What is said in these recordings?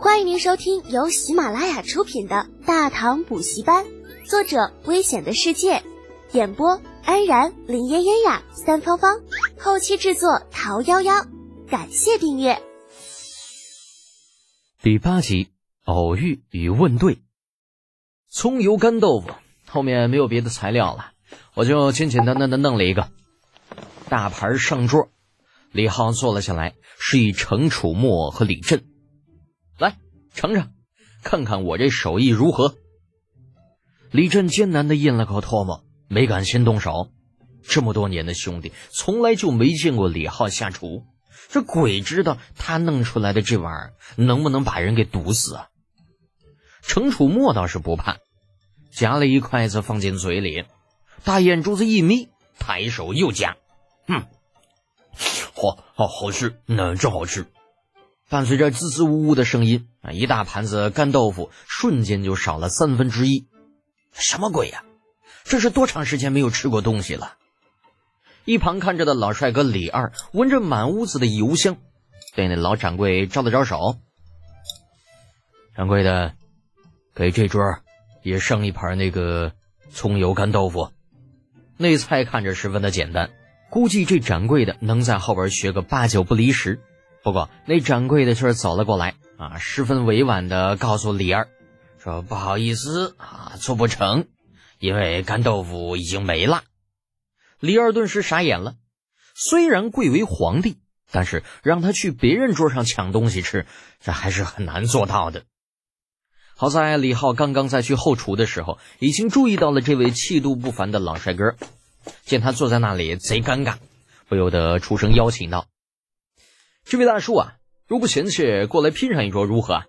欢迎您收听由喜马拉雅出品的《大唐补习班》，作者：危险的世界，演播：安然、林嫣嫣呀、三芳芳，后期制作：桃夭夭。感谢订阅。第八集偶遇与问对。葱油干豆腐后面没有别的材料了，我就简简单单的弄了一个大盘上桌。李浩坐了下来，示意程楚墨和李振来尝尝，看看我这手艺如何。李振艰难的咽了口唾沫，没敢先动手。这么多年的兄弟，从来就没见过李浩下厨，这鬼知道他弄出来的这玩意儿能不能把人给毒死啊？程楚墨倒是不怕，夹了一筷子放进嘴里，大眼珠子一眯，抬手又夹，哼。好，好，好吃，那真好吃。伴随着滋滋呜呜的声音啊，一大盘子干豆腐瞬间就少了三分之一。什么鬼呀？这是多长时间没有吃过东西了？一旁看着的老帅哥李二闻着满屋子的油香，对那老掌柜招了招手：“掌柜的，给这桌也上一盘那个葱油干豆腐。那菜看着十分的简单。”估计这掌柜的能在后边学个八九不离十，不过那掌柜的却走了过来啊，十分委婉的告诉李二，说不好意思啊，做不成，因为干豆腐已经没了。李二顿时傻眼了，虽然贵为皇帝，但是让他去别人桌上抢东西吃，这还是很难做到的。好在李浩刚刚在去后厨的时候，已经注意到了这位气度不凡的老帅哥。见他坐在那里贼尴尬，不由得出声邀请道：“这位大叔啊，如不嫌弃，过来拼上一桌如何？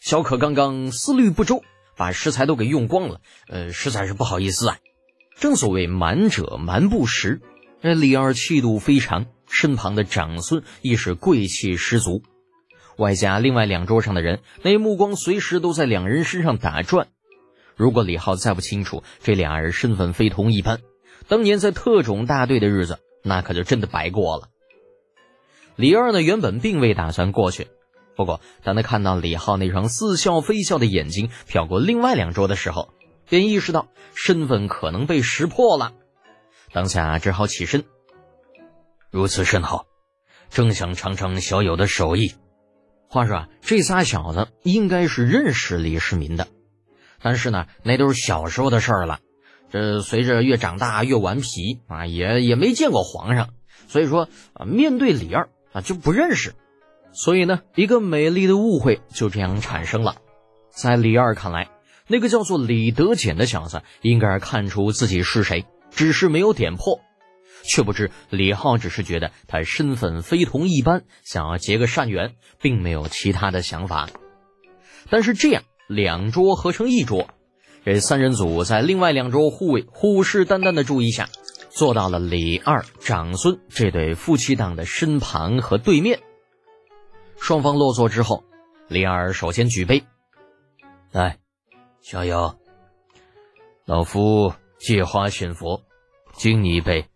小可刚刚思虑不周，把食材都给用光了，呃，实在是不好意思啊。正所谓满者瞒不实，这李二气度非常，身旁的长孙亦是贵气十足，外加另外两桌上的人，那目光随时都在两人身上打转。如果李浩再不清楚这俩人身份非同一般。”当年在特种大队的日子，那可就真的白过了。李二呢，原本并未打算过去，不过当他看到李浩那双似笑非笑的眼睛瞟过另外两桌的时候，便意识到身份可能被识破了，当下只好起身。如此甚好，正想尝尝小友的手艺。话说啊，这仨小子应该是认识李世民的，但是呢，那都是小时候的事儿了。这随着越长大越顽皮啊，也也没见过皇上，所以说啊，面对李二啊就不认识，所以呢，一个美丽的误会就这样产生了。在李二看来，那个叫做李德俭的小子应该看出自己是谁，只是没有点破，却不知李浩只是觉得他身份非同一般，想要结个善缘，并没有其他的想法。但是这样两桌合成一桌。这三人组在另外两桌护卫虎视眈眈的注意下，坐到了李二长孙这对夫妻档的身旁和对面。双方落座之后，李二首先举杯，来，小友，老夫借花献佛，敬你一杯。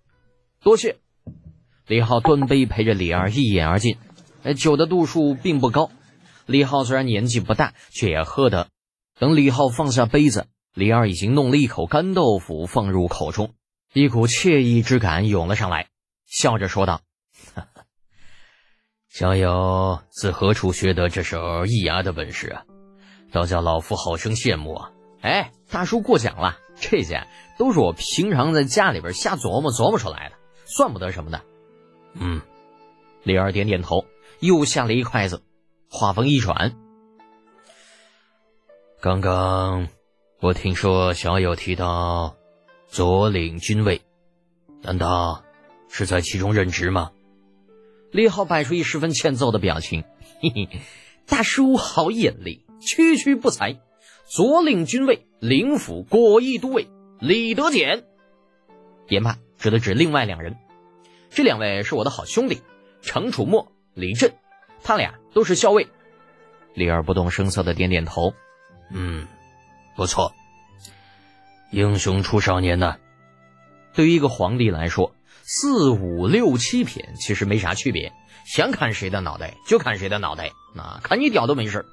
多谢。李浩端杯陪着李二一饮而尽。哎，酒的度数并不高，李浩虽然年纪不大，却也喝得。等李浩放下杯子。李二已经弄了一口干豆腐放入口中，一股惬意之感涌了上来，笑着说道：“小友自何处学得这手易牙的本事啊？倒叫老夫好生羡慕啊！”哎，大叔过奖了，这些都是我平常在家里边瞎琢磨琢磨出来的，算不得什么的。嗯，李二点点头，又下了一筷子，话锋一转：“刚刚。”我听说小友提到左领军卫，难道是在其中任职吗？李浩摆出一十分欠揍的表情，嘿嘿，大叔好眼力，区区不才。左领军卫，领府果毅都尉李德俭。言罢，指了指另外两人，这两位是我的好兄弟，程楚墨、李振，他俩都是校尉。李二不动声色的点点头，嗯。不错，英雄出少年呐。对于一个皇帝来说，四五六七品其实没啥区别，想砍谁的脑袋就砍谁的脑袋，啊砍你屌都没事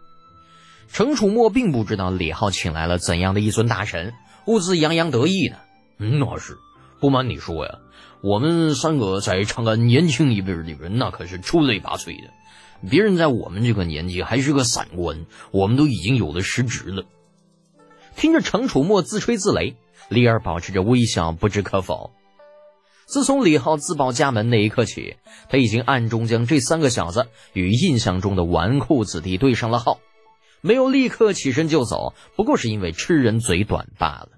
程楚墨并不知道李浩请来了怎样的一尊大神，兀自洋洋得意呢。那是，不瞒你说呀，我们三个在长安年轻一辈里边，那可是出类拔萃的。别人在我们这个年纪还是个散官，我们都已经有了实职了。听着程楚墨自吹自擂，李二保持着微笑，不置可否。自从李浩自报家门那一刻起，他已经暗中将这三个小子与印象中的纨绔子弟对上了号，没有立刻起身就走，不过是因为吃人嘴短罢了。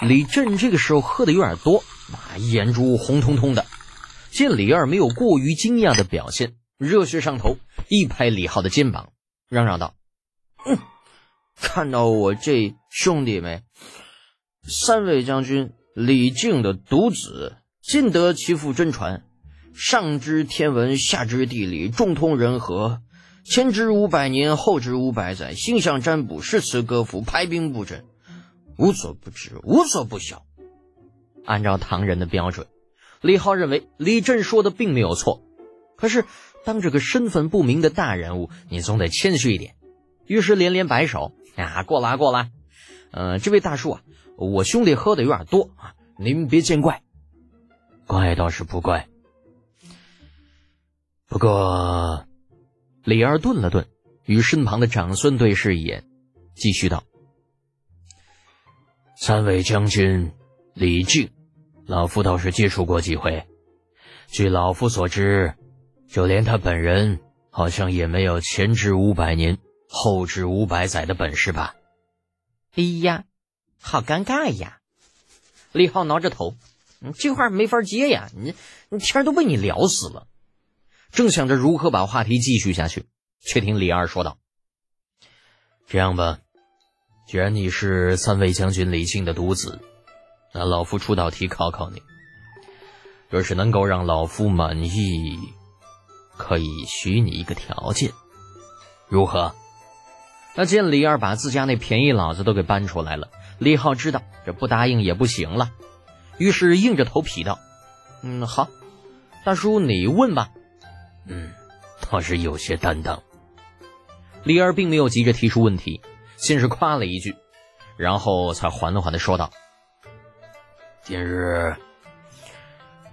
李振这个时候喝的有点多，啊，眼珠红彤彤的。见李二没有过于惊讶的表现，热血上头，一拍李浩的肩膀，嚷嚷道：“嗯，看到我这兄弟没？三位将军。”李靖的独子，尽得其父真传，上知天文，下知地理，中通人和，前知五百年，后知五百载，星象占卜，诗词歌赋，排兵布阵，无所不知，无所不晓。按照唐人的标准，李浩认为李振说的并没有错。可是当这个身份不明的大人物，你总得谦虚一点。于是连连摆手：“啊，过来过来，嗯，这位大叔啊。”我兄弟喝的有点多啊，您别见怪。怪倒是不怪，不过李二顿了顿，与身旁的长孙对视一眼，继续道：“三位将军，李靖，老夫倒是接触过几回。据老夫所知，就连他本人，好像也没有前知五百年，后知五百载的本事吧？”哎呀！好尴尬呀！李浩挠着头，这话没法接呀！你你天都被你聊死了。正想着如何把话题继续下去，却听李二说道：“这样吧，既然你是三位将军李靖的独子，那老夫出道题考考你。若是能够让老夫满意，可以许你一个条件，如何？”那见李二把自家那便宜老子都给搬出来了。李浩知道这不答应也不行了，于是硬着头皮道：“嗯，好，大叔你问吧。”嗯，倒是有些担当。李二并没有急着提出问题，先是夸了一句，然后才缓缓的说道：“今日，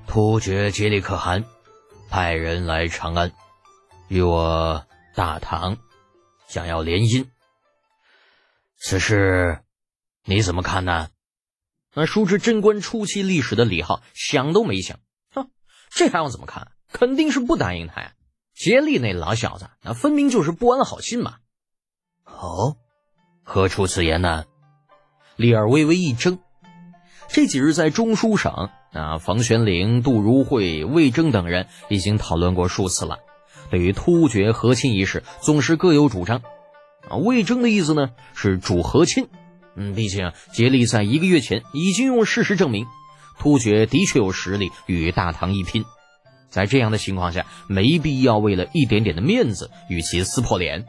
突厥杰里可汗派人来长安，与我大唐想要联姻，此事。”你怎么看呢？那熟知贞观初期历史的李浩想都没想，哼，这还要怎么看？肯定是不答应他呀！杰利那老小子，那分明就是不安好心嘛！哦，何出此言呢？李二微微一怔。这几日在中书省，啊，房玄龄、杜如晦、魏征等人已经讨论过数次了，对于突厥和亲一事，总是各有主张。啊，魏征的意思呢，是主和亲。嗯，毕竟杰利在一个月前已经用事实证明，突厥的确有实力与大唐一拼。在这样的情况下，没必要为了一点点的面子与其撕破脸。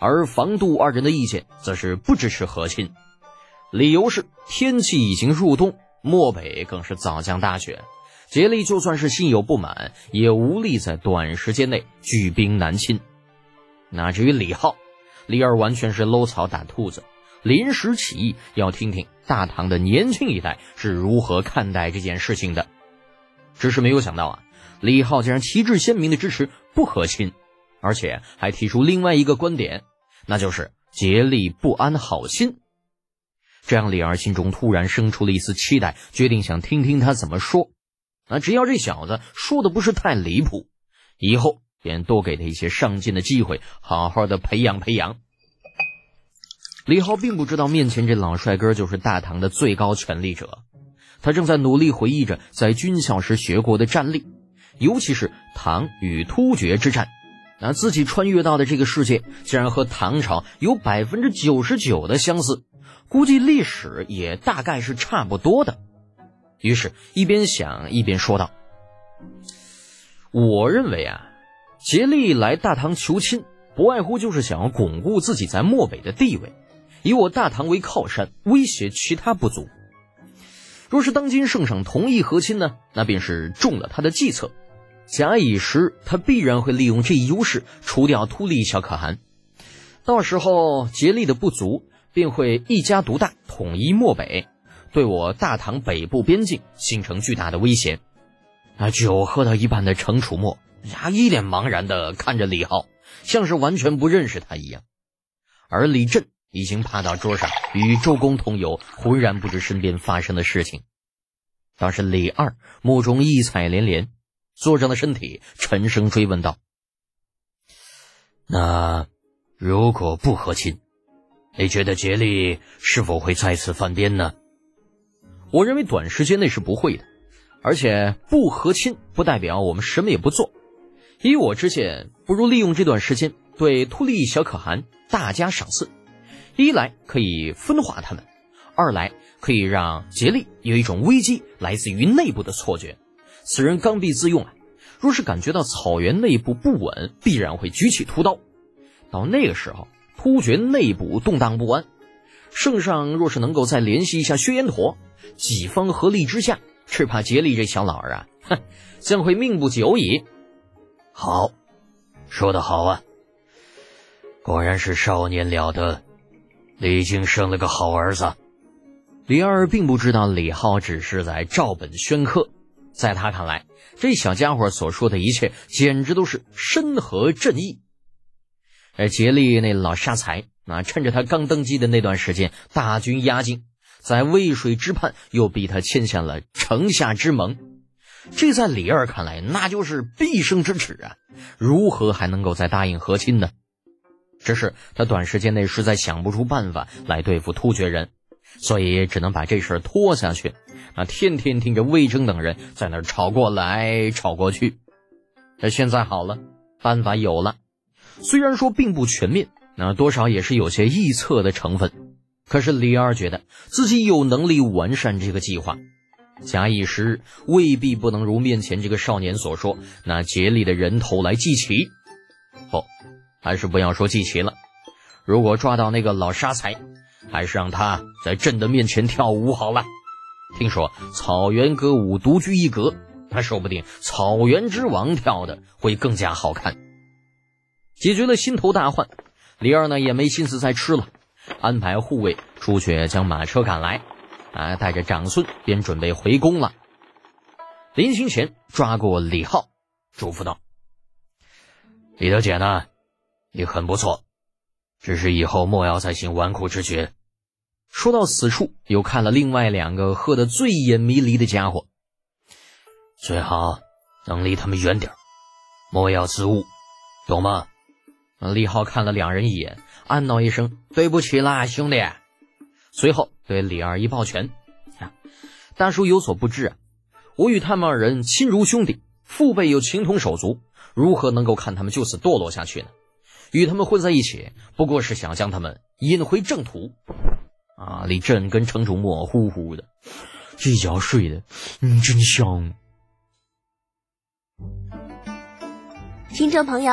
而房杜二人的意见则是不支持和亲，理由是天气已经入冬，漠北更是早降大雪，杰力就算是心有不满，也无力在短时间内举兵南侵。那至于李浩，李二完全是搂草打兔子。临时起意要听听大唐的年轻一代是如何看待这件事情的，只是没有想到啊，李浩竟然旗帜鲜明的支持不和亲，而且还提出另外一个观点，那就是竭力不安好心。这让李二心中突然生出了一丝期待，决定想听听他怎么说。啊，只要这小子说的不是太离谱，以后便多给他一些上进的机会，好好的培养培养。李浩并不知道面前这老帅哥就是大唐的最高权力者，他正在努力回忆着在军校时学过的战例，尤其是唐与突厥之战。那自己穿越到的这个世界，竟然和唐朝有百分之九十九的相似，估计历史也大概是差不多的。于是，一边想一边说道：“我认为啊，竭力来大唐求亲，不外乎就是想要巩固自己在漠北的地位。”以我大唐为靠山，威胁其他部族。若是当今圣上同意和亲呢，那便是中了他的计策。假以时，他必然会利用这一优势除掉突利小可汗。到时候竭力的不足，便会一家独大，统一漠北，对我大唐北部边境形成巨大的威胁。那，酒喝到一半的程楚墨呀，一脸茫然的看着李浩，像是完全不认识他一样。而李振已经趴到桌上，与周公同游，浑然不知身边发生的事情。倒是李二目中异彩连连，坐正了身体，沉声追问道：“那如果不和亲，你觉得竭力是否会再次犯边呢？”我认为短时间内是不会的。而且不和亲不代表我们什么也不做。依我之见，不如利用这段时间对秃利小可汗大加赏赐。一来可以分化他们，二来可以让竭力有一种危机来自于内部的错觉。此人刚愎自用啊，若是感觉到草原内部不稳，必然会举起屠刀。到那个时候，突厥内部动荡不安，圣上若是能够再联系一下薛延陀，几方合力之下。只怕杰力这小老儿啊，哼，将会命不久矣。好，说得好啊！果然是少年了得，李靖生了个好儿子。李二并不知道李浩只是在照本宣科，在他看来，这小家伙所说的一切简直都是深合朕意。而杰力那老沙才啊，趁着他刚登基的那段时间，大军压境。在渭水之畔，又逼他签下了城下之盟，这在李二看来，那就是毕生之耻啊！如何还能够再答应和亲呢？只是他短时间内实在想不出办法来对付突厥人，所以只能把这事拖下去。啊，天天听着魏征等人在那儿吵过来吵过去。那现在好了，办法有了，虽然说并不全面，那多少也是有些臆测的成分。可是李二觉得自己有能力完善这个计划，假以时日，未必不能如面前这个少年所说，拿竭力的人头来祭旗。不，还是不要说祭旗了。如果抓到那个老沙才，还是让他在朕的面前跳舞好了。听说草原歌舞独具一格，那说不定草原之王跳的会更加好看。解决了心头大患，李二呢也没心思再吃了。安排护卫出去将马车赶来，啊，带着长孙便准备回宫了。临行前抓过李浩，嘱咐道：“李德简呢，你很不错，只是以后莫要再行纨绔之举。”说到此处，又看了另外两个喝得醉眼迷离的家伙，最好能离他们远点莫要自误，懂吗？李浩看了两人一眼。暗道一声：“对不起啦，兄弟。”随后对李二一抱拳：“大叔有所不知啊，我与他们二人亲如兄弟，父辈又情同手足，如何能够看他们就此堕落下去呢？与他们混在一起，不过是想将他们引回正途。”啊！李振跟程楚墨呼呼的，这觉睡的，嗯，真香。听众朋友。